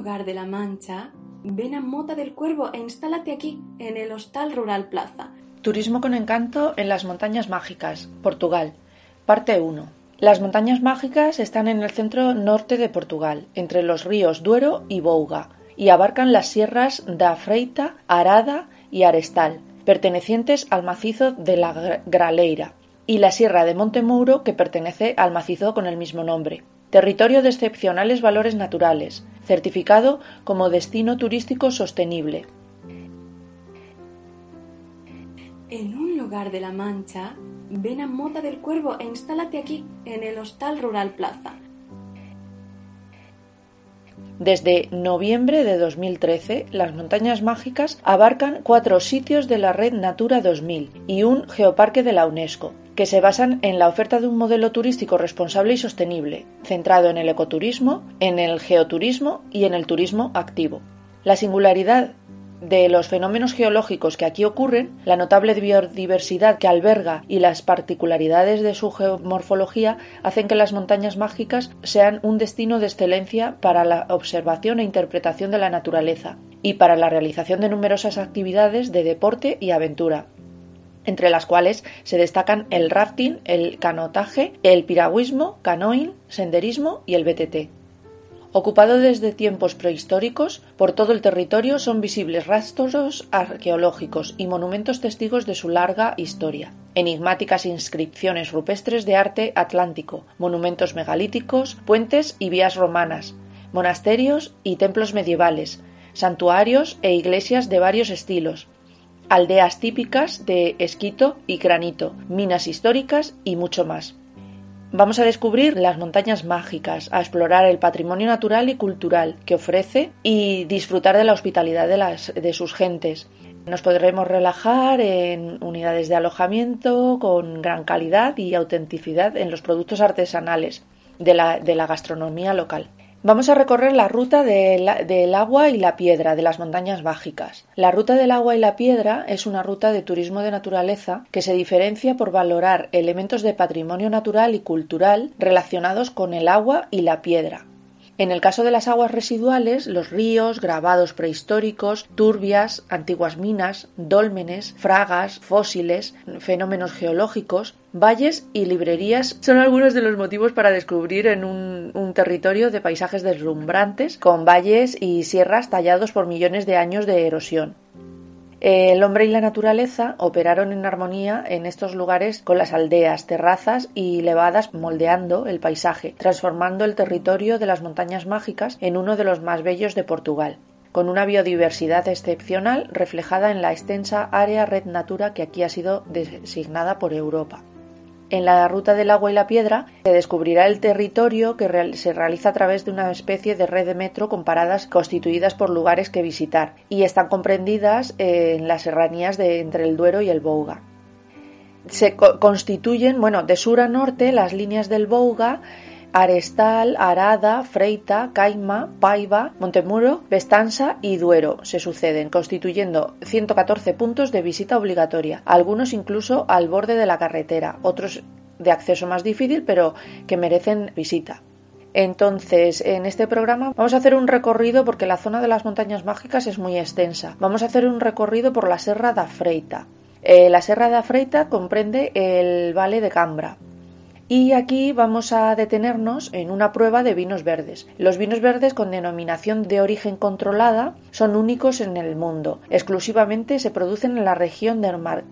De la Mancha, ven a Mota del Cuervo e instálate aquí, en el Hostal Rural Plaza. Turismo con encanto en las Montañas Mágicas, Portugal. Parte 1. Las Montañas Mágicas están en el centro norte de Portugal, entre los ríos Duero y Bouga, y abarcan las sierras da Freita, Arada y Arestal, pertenecientes al macizo de la Graleira, y la sierra de Montemouro, que pertenece al macizo con el mismo nombre. Territorio de excepcionales valores naturales, certificado como destino turístico sostenible. En un lugar de la Mancha, ven a Mota del Cuervo e instálate aquí, en el Hostal Rural Plaza. Desde noviembre de 2013, las montañas mágicas abarcan cuatro sitios de la red Natura 2000 y un geoparque de la UNESCO, que se basan en la oferta de un modelo turístico responsable y sostenible, centrado en el ecoturismo, en el geoturismo y en el turismo activo. La singularidad de los fenómenos geológicos que aquí ocurren, la notable biodiversidad que alberga y las particularidades de su geomorfología hacen que las montañas mágicas sean un destino de excelencia para la observación e interpretación de la naturaleza y para la realización de numerosas actividades de deporte y aventura, entre las cuales se destacan el rafting, el canotaje, el piragüismo, canoing, senderismo y el BTT. Ocupado desde tiempos prehistóricos, por todo el territorio son visibles rastros arqueológicos y monumentos testigos de su larga historia. Enigmáticas inscripciones rupestres de arte atlántico, monumentos megalíticos, puentes y vías romanas, monasterios y templos medievales, santuarios e iglesias de varios estilos, aldeas típicas de esquito y granito, minas históricas y mucho más. Vamos a descubrir las montañas mágicas, a explorar el patrimonio natural y cultural que ofrece y disfrutar de la hospitalidad de, las, de sus gentes. Nos podremos relajar en unidades de alojamiento con gran calidad y autenticidad en los productos artesanales de la, de la gastronomía local. Vamos a recorrer la ruta del agua y la piedra de las montañas mágicas. La ruta del agua y la piedra es una ruta de turismo de naturaleza que se diferencia por valorar elementos de patrimonio natural y cultural relacionados con el agua y la piedra. En el caso de las aguas residuales, los ríos, grabados prehistóricos, turbias, antiguas minas, dólmenes, fragas, fósiles, fenómenos geológicos, valles y librerías son algunos de los motivos para descubrir en un, un, territorio de paisajes deslumbrantes, con valles y sierras tallados por millones de años de erosión. El hombre y la naturaleza operaron en armonía en estos lugares con las aldeas, terrazas y levadas moldeando el paisaje, transformando el territorio de las montañas mágicas en uno de los más bellos de Portugal con una biodiversidad excepcional reflejada en la extensa área Red Natura que aquí ha sido designada por Europa. En la ruta del agua y la piedra se descubrirá el territorio que se realiza a través de una especie de red de metro con paradas constituidas por lugares que visitar y están comprendidas en las serranías de entre el Duero y el Bouga. Se constituyen, bueno, de sur a norte las líneas del Bouga Arestal, Arada, Freita, Caima, Paiva, Montemuro, Bestanza y Duero se suceden, constituyendo 114 puntos de visita obligatoria, algunos incluso al borde de la carretera, otros de acceso más difícil, pero que merecen visita. Entonces, en este programa vamos a hacer un recorrido porque la zona de las montañas mágicas es muy extensa. Vamos a hacer un recorrido por la Serra da Freita. Eh, la Serra da Freita comprende el Valle de Cambra, y aquí vamos a detenernos en una prueba de vinos verdes. Los vinos verdes con denominación de origen controlada son únicos en el mundo. Exclusivamente se producen en la región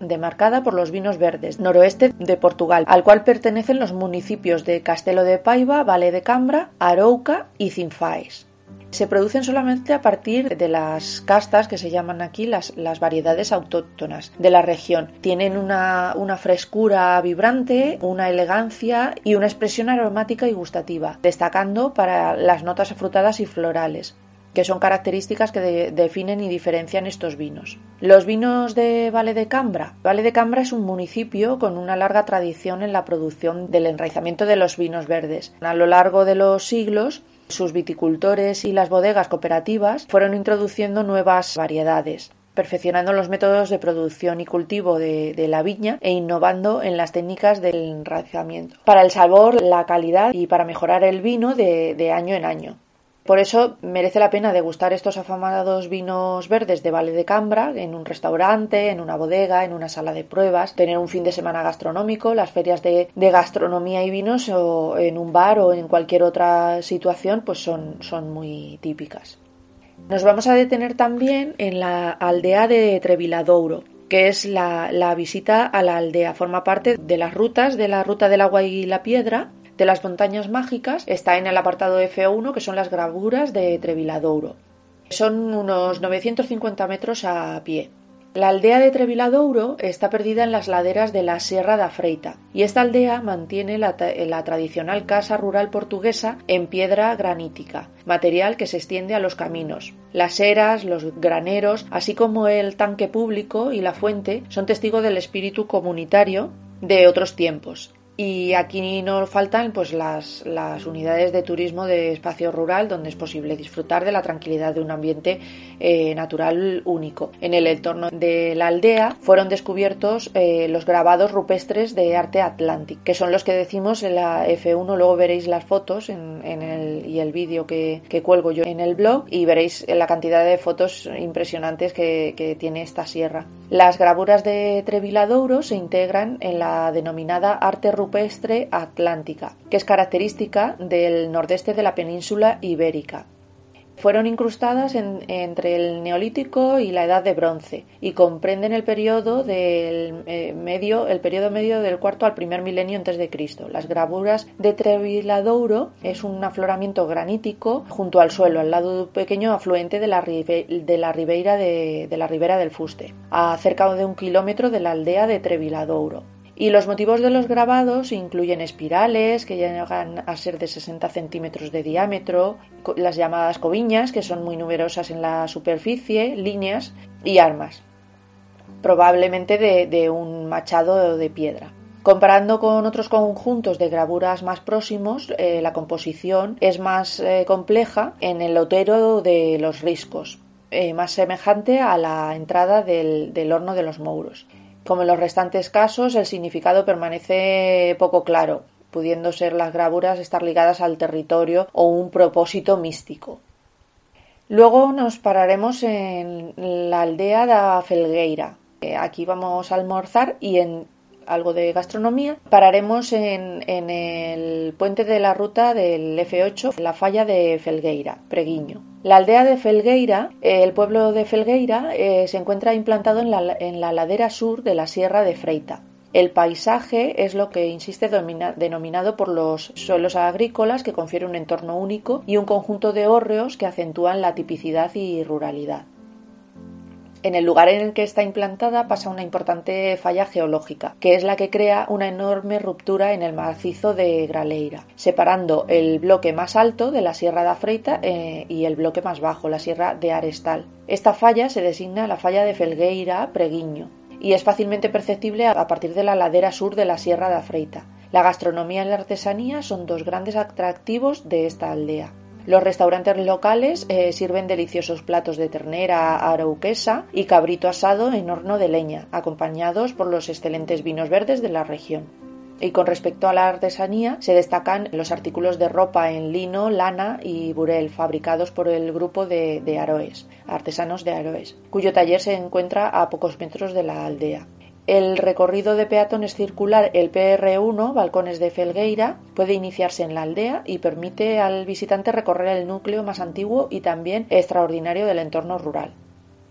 demarcada por los vinos verdes, noroeste de Portugal, al cual pertenecen los municipios de Castelo de Paiva, Valle de Cambra, Arouca y Cinfaes. Se producen solamente a partir de las castas que se llaman aquí las, variedades autóctonas de la región. Tienen una, una frescura vibrante, una elegancia y una expresión aromática y gustativa, destacando para las notas afrutadas y florales que son características que definen y diferencian estos vinos. Los vinos de Valle de Cambra. Valle de Cambra es un municipio con una larga tradición en la producción del enraizamiento de los vinos verdes. A lo largo de los siglos, sus viticultores y las bodegas cooperativas fueron introduciendo nuevas variedades perfeccionando los métodos de producción y cultivo de, la viña e innovando en las técnicas del enraizamiento para el sabor, la calidad y para mejorar el vino de año en año. Por eso merece la pena degustar estos afamados vinos verdes de Valle de Cambra en un restaurante, en una bodega, en una sala de pruebas, tener un fin de semana gastronómico, las ferias de, gastronomía y vinos o en un bar o en cualquier otra situación pues son, muy típicas. Nos vamos a detener también en la aldea de Treviladouro, que es la, la, visita a la aldea. Forma parte de las rutas de la ruta del agua y la piedra de las montañas mágicas está en el apartado F1, que son las gravuras de Treviladouro. Son unos 950 metros a pie. La aldea de Treviladouro está perdida en las laderas de la Sierra da Freita y esta aldea mantiene la, la, tradicional casa rural portuguesa en piedra granítica, material que se extiende a los caminos. Las eras, los graneros, así como el tanque público y la fuente son testigo del espíritu comunitario de otros tiempos y aquí no faltan pues las, las, unidades de turismo de espacio rural donde es posible disfrutar de la tranquilidad de un ambiente eh, natural único. En el entorno de la aldea fueron descubiertos eh, los grabados rupestres de arte atlántico, que son los que decimos en la F1, luego veréis las fotos en, el, y el vídeo que, que, cuelgo yo en el blog y veréis la cantidad de fotos impresionantes que, que tiene esta sierra. Las gravuras de Treviladouro se integran en la denominada arte rupestre rupestre atlántica, que es característica del nordeste de la península ibérica. Fueron incrustadas entre el Neolítico y la Edad de Bronce y comprenden el periodo del eh, medio, el periodo medio del cuarto al primer milenio antes de Cristo. Las gravuras de Treviladouro es un afloramiento granítico junto al suelo, al lado de un pequeño afluente de la, de la, ribeira de, de la ribera del Fuste, a cerca de un kilómetro de la aldea de Treviladouro. Y los motivos de los grabados incluyen espirales que llegan a ser de 60 centímetros de diámetro, las llamadas coviñas, que son muy numerosas en la superficie, líneas y armas, probablemente de, un machado de piedra. Comparando con otros conjuntos de gravuras más próximos, eh, la composición es más eh, compleja en el lotero de los riscos, eh, más semejante a la entrada del, del horno de los mouros. Como en los restantes casos, el significado permanece poco claro, pudiendo ser las gravuras estar ligadas al territorio o un propósito místico. Luego nos pararemos en la aldea de Felgueira. Aquí vamos a almorzar y en algo de gastronomía. Pararemos en, el puente de la ruta del F8, la falla de Felgueira, Preguiño. La aldea de Felgueira, el pueblo de Felgueira, eh, se encuentra implantado en la, en la ladera sur de la Sierra de Freita. El paisaje es lo que insiste denominado por los suelos agrícolas que confiere un entorno único y un conjunto de hórreos que acentúan la tipicidad y ruralidad. En el lugar en el que está implantada pasa una importante falla geológica, que es la que crea una enorme ruptura en el macizo de Graleira, separando el bloque más alto de la Sierra de Afreita eh, y el bloque más bajo, la Sierra de Arestal. Esta falla se designa la falla de Felgueira Preguiño y es fácilmente perceptible a partir de la ladera sur de la Sierra de Afreita. La gastronomía y la artesanía son dos grandes atractivos de esta aldea. Los restaurantes locales eh, sirven deliciosos platos de ternera arauquesa y cabrito asado en horno de leña, acompañados por los excelentes vinos verdes de la región. Y con respecto a la artesanía, se destacan los artículos de ropa en lino, lana y burel fabricados por el grupo de, de Aroes, artesanos de Aroes, cuyo taller se encuentra a pocos metros de la aldea. El recorrido de peatones circular, el PR1, Balcones de Felgueira, puede iniciarse en la aldea y permite al visitante recorrer el núcleo más antiguo y también extraordinario del entorno rural.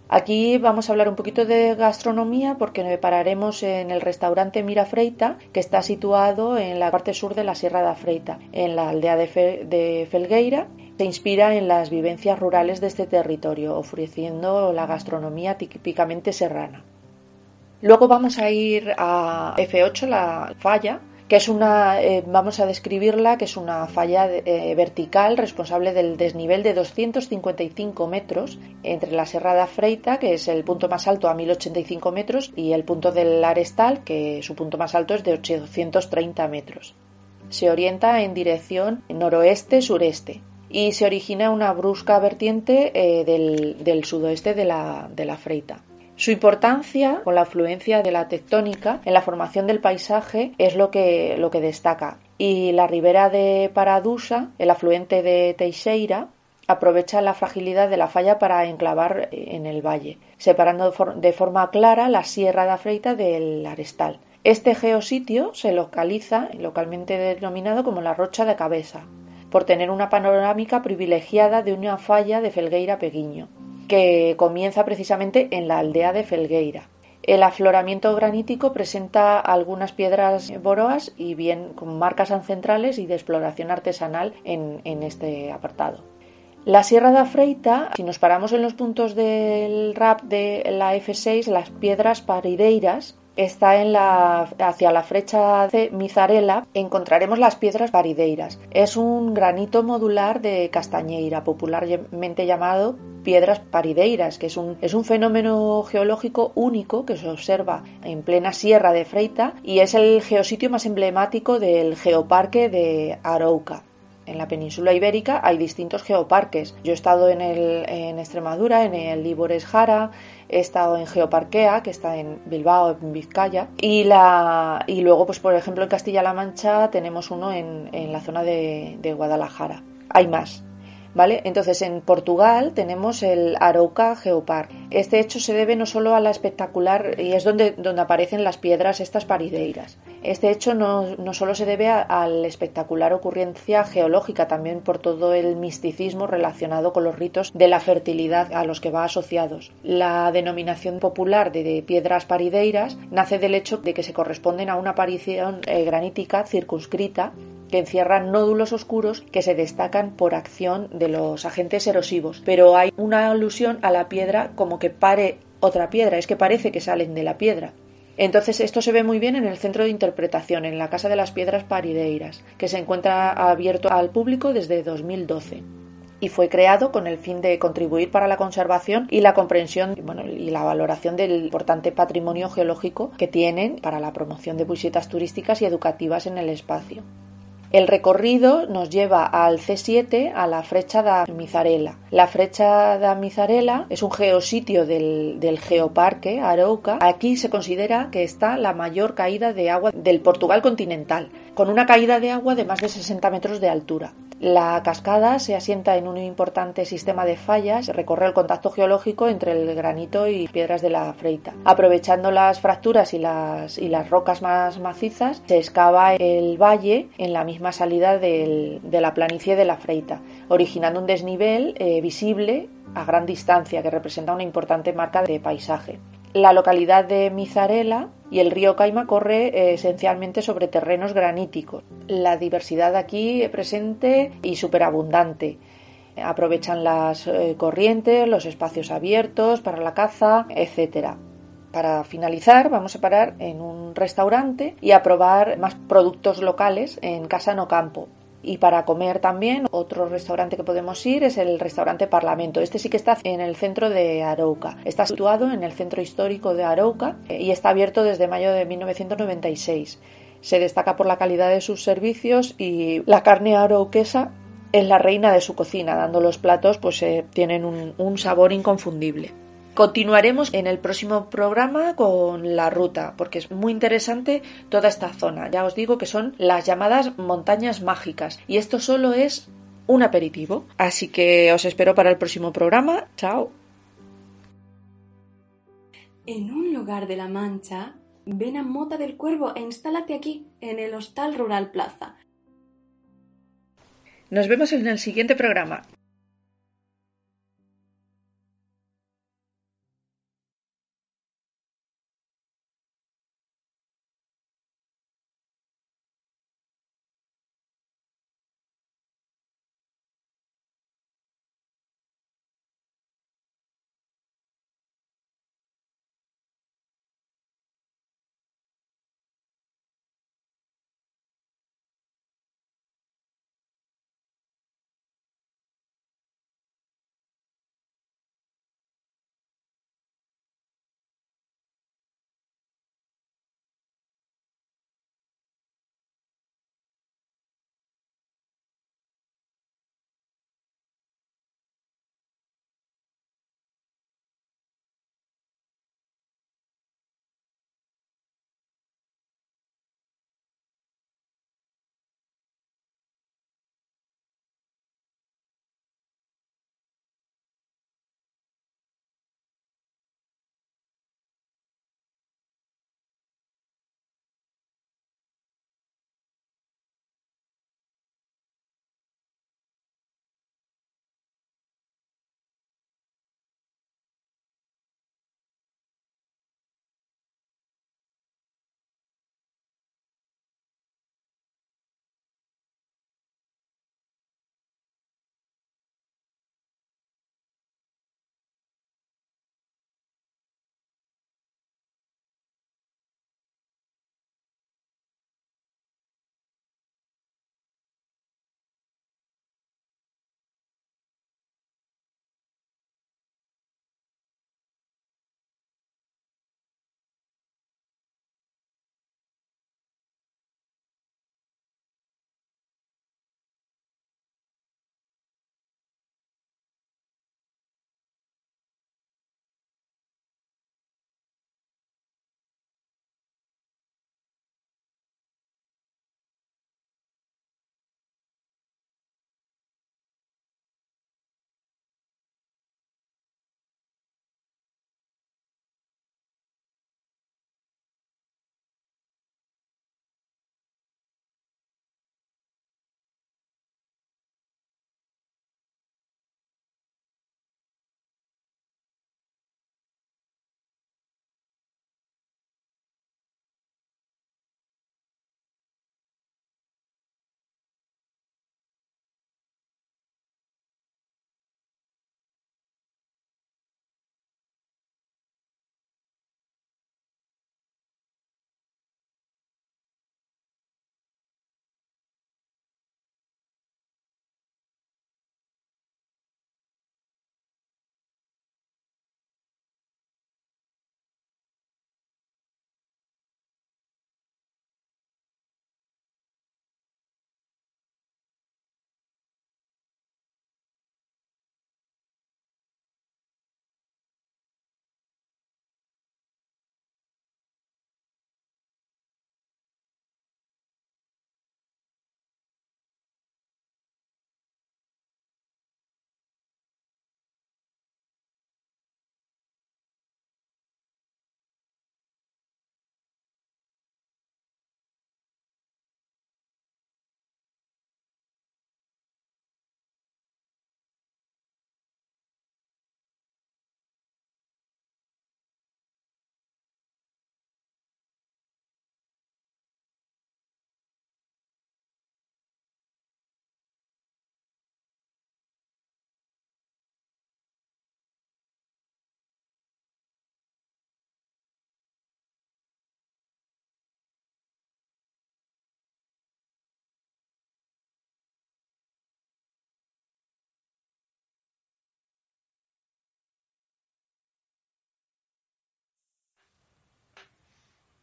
Aquí vamos a hablar un poquito de gastronomía porque pararemos en el restaurante Mirafreita, que está situado en la parte sur de la Sierra de Afreita, en la aldea de, Felgueira. Se inspira en las vivencias rurales de este territorio, ofreciendo la gastronomía típicamente serrana. Luego vamos a ir a F8, la falla, que es una, eh, vamos a describirla, que es una falla eh, vertical responsable del desnivel de 255 metros entre la Serrada Freita, que es el punto más alto a 1085 metros, y el punto del Arestal, que su punto más alto es de 830 metros. Se orienta en dirección noroeste-sureste y se origina una brusca vertiente eh, del, sudoeste de la, de la Freita. Su importancia con la afluencia de la tectónica en la formación del paisaje es lo que, lo que destaca. Y la ribera de Paradusa, el afluente de Teixeira, aprovecha la fragilidad de la falla para enclavar en el valle, separando de forma clara la Sierra de Afreita del Arestal. Este geositio se localiza, localmente denominado como la Rocha de Cabeza, por tener una panorámica privilegiada de una falla de Felgueira Peguiño que comienza precisamente en la aldea de Felgueira. El afloramiento granítico presenta algunas piedras boroas y bien con marcas ancestrales y de exploración artesanal en, este apartado. La Sierra de Afreita, si nos paramos en los puntos del RAP de la F6, las piedras parideiras, está en la, hacia la flecha de Mizarela, encontraremos las piedras parideiras. Es un granito modular de Castañeira, popularmente llamado piedras parideiras, que es un, es un fenómeno geológico único que se observa en plena sierra de Freita y es el geositio más emblemático del geoparque de Arouca. En la península ibérica hay distintos geoparques. Yo he estado en, el, en Extremadura, en el Libores Jara, he estado en Geoparquea, que está en Bilbao, en Vizcaya, y, la, y luego, pues por ejemplo, en Castilla-La Mancha tenemos uno en, en la zona de, de Guadalajara. Hay más, ¿Vale? Entonces, en Portugal tenemos el Arouca Geopark. Este hecho se debe no solo a la espectacular, y es donde, donde aparecen las piedras estas parideiras. Este hecho no, no solo se debe a, la espectacular ocurrencia geológica, también por todo el misticismo relacionado con los ritos de la fertilidad a los que va asociados. La denominación popular de, piedras parideiras nace del hecho de que se corresponden a una aparición eh, granítica circunscrita que encierran nódulos oscuros que se destacan por acción de los agentes erosivos. Pero hay una alusión a la piedra como que pare otra piedra, es que parece que salen de la piedra. Entonces esto se ve muy bien en el centro de interpretación, en la Casa de las Piedras Parideiras, que se encuentra abierto al público desde 2012 y fue creado con el fin de contribuir para la conservación y la comprensión y la valoración del importante patrimonio geológico que tienen para la promoción de visitas turísticas y educativas en el espacio. El recorrido nos lleva al C7 a la Frecha da Mizarela. La Frecha da Mizarela es un geositio del, geoparque Arauca. Aquí se considera que está la mayor caída de agua del Portugal continental, con una caída de agua de más de 60 metros de altura. La cascada se asienta en un importante sistema de fallas, recorre el contacto geológico entre el granito y piedras de la Freita. Aprovechando las fracturas y las, y las rocas más macizas, se excava el valle en la misma salida de la planicie de la Freita, originando un desnivel eh, visible a gran distancia que representa una importante marca de paisaje. La localidad de Mizarela y el río Caima corre eh, esencialmente sobre terrenos graníticos. La diversidad aquí es presente y superabundante. Aprovechan las eh, corrientes, los espacios abiertos para la caza, etc. Para finalizar, vamos a parar en un restaurante y a probar más productos locales en Casa No Campo, y para comer también, otro restaurante que podemos ir es el restaurante Parlamento. Este sí que está en el centro de Arouca. Está situado en el centro histórico de Arouca eh, y está abierto desde mayo de 1996. Se destaca por la calidad de sus servicios y la carne arauquesa es la reina de su cocina, dando los platos pues eh, tienen un sabor inconfundible. Continuaremos en el próximo programa con la ruta, porque es muy interesante toda esta zona. Ya os digo que son las llamadas montañas mágicas y esto solo es un aperitivo. Así que os espero para el próximo programa. Chao. En un lugar de la Mancha, ven a Mota del Cuervo e instálate aquí, en el Hostal Rural Plaza. Nos vemos en el siguiente programa.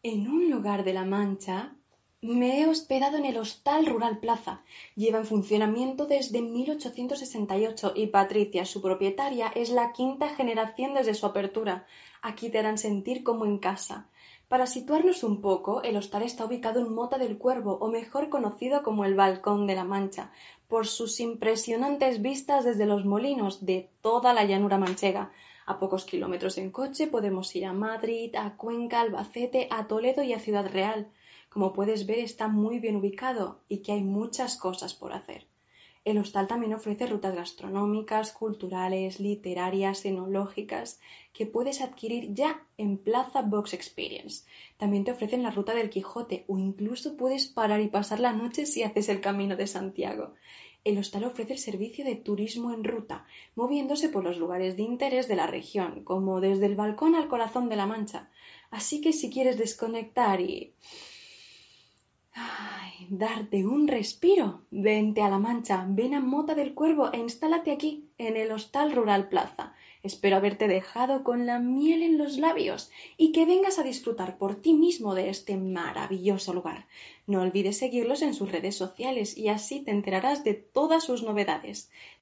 En un lugar de La Mancha me he hospedado en el Hostal Rural Plaza. Lleva en funcionamiento desde 1868 y Patricia, su propietaria, es la quinta generación desde su apertura. Aquí te harán sentir como en casa. Para situarnos un poco, el hostal está ubicado en Mota del Cuervo, o mejor conocido como el Balcón de la Mancha, por sus impresionantes vistas desde los molinos de toda la llanura manchega. A pocos kilómetros en coche podemos ir a Madrid, a Cuenca, Albacete, a Toledo y a Ciudad Real. Como puedes ver, está muy bien ubicado y que hay muchas cosas por hacer. El hostal también ofrece rutas gastronómicas, culturales, literarias, enológicas, que puedes adquirir ya en Plaza Box Experience. También te ofrecen la ruta del Quijote o incluso puedes parar y pasar la noche si haces el camino de Santiago. El hostal ofrece el servicio de turismo en ruta, moviéndose por los lugares de interés de la región, como desde el balcón al corazón de la Mancha. Así que si quieres desconectar y Ay, darte un respiro. Vente a La Mancha, ven a Mota del Cuervo e instálate aquí, en el Hostal Rural Plaza. Espero haberte dejado con la miel en los labios y que vengas a disfrutar por ti mismo de este maravilloso lugar. No olvides seguirlos en sus redes sociales y así te enterarás de todas sus novedades.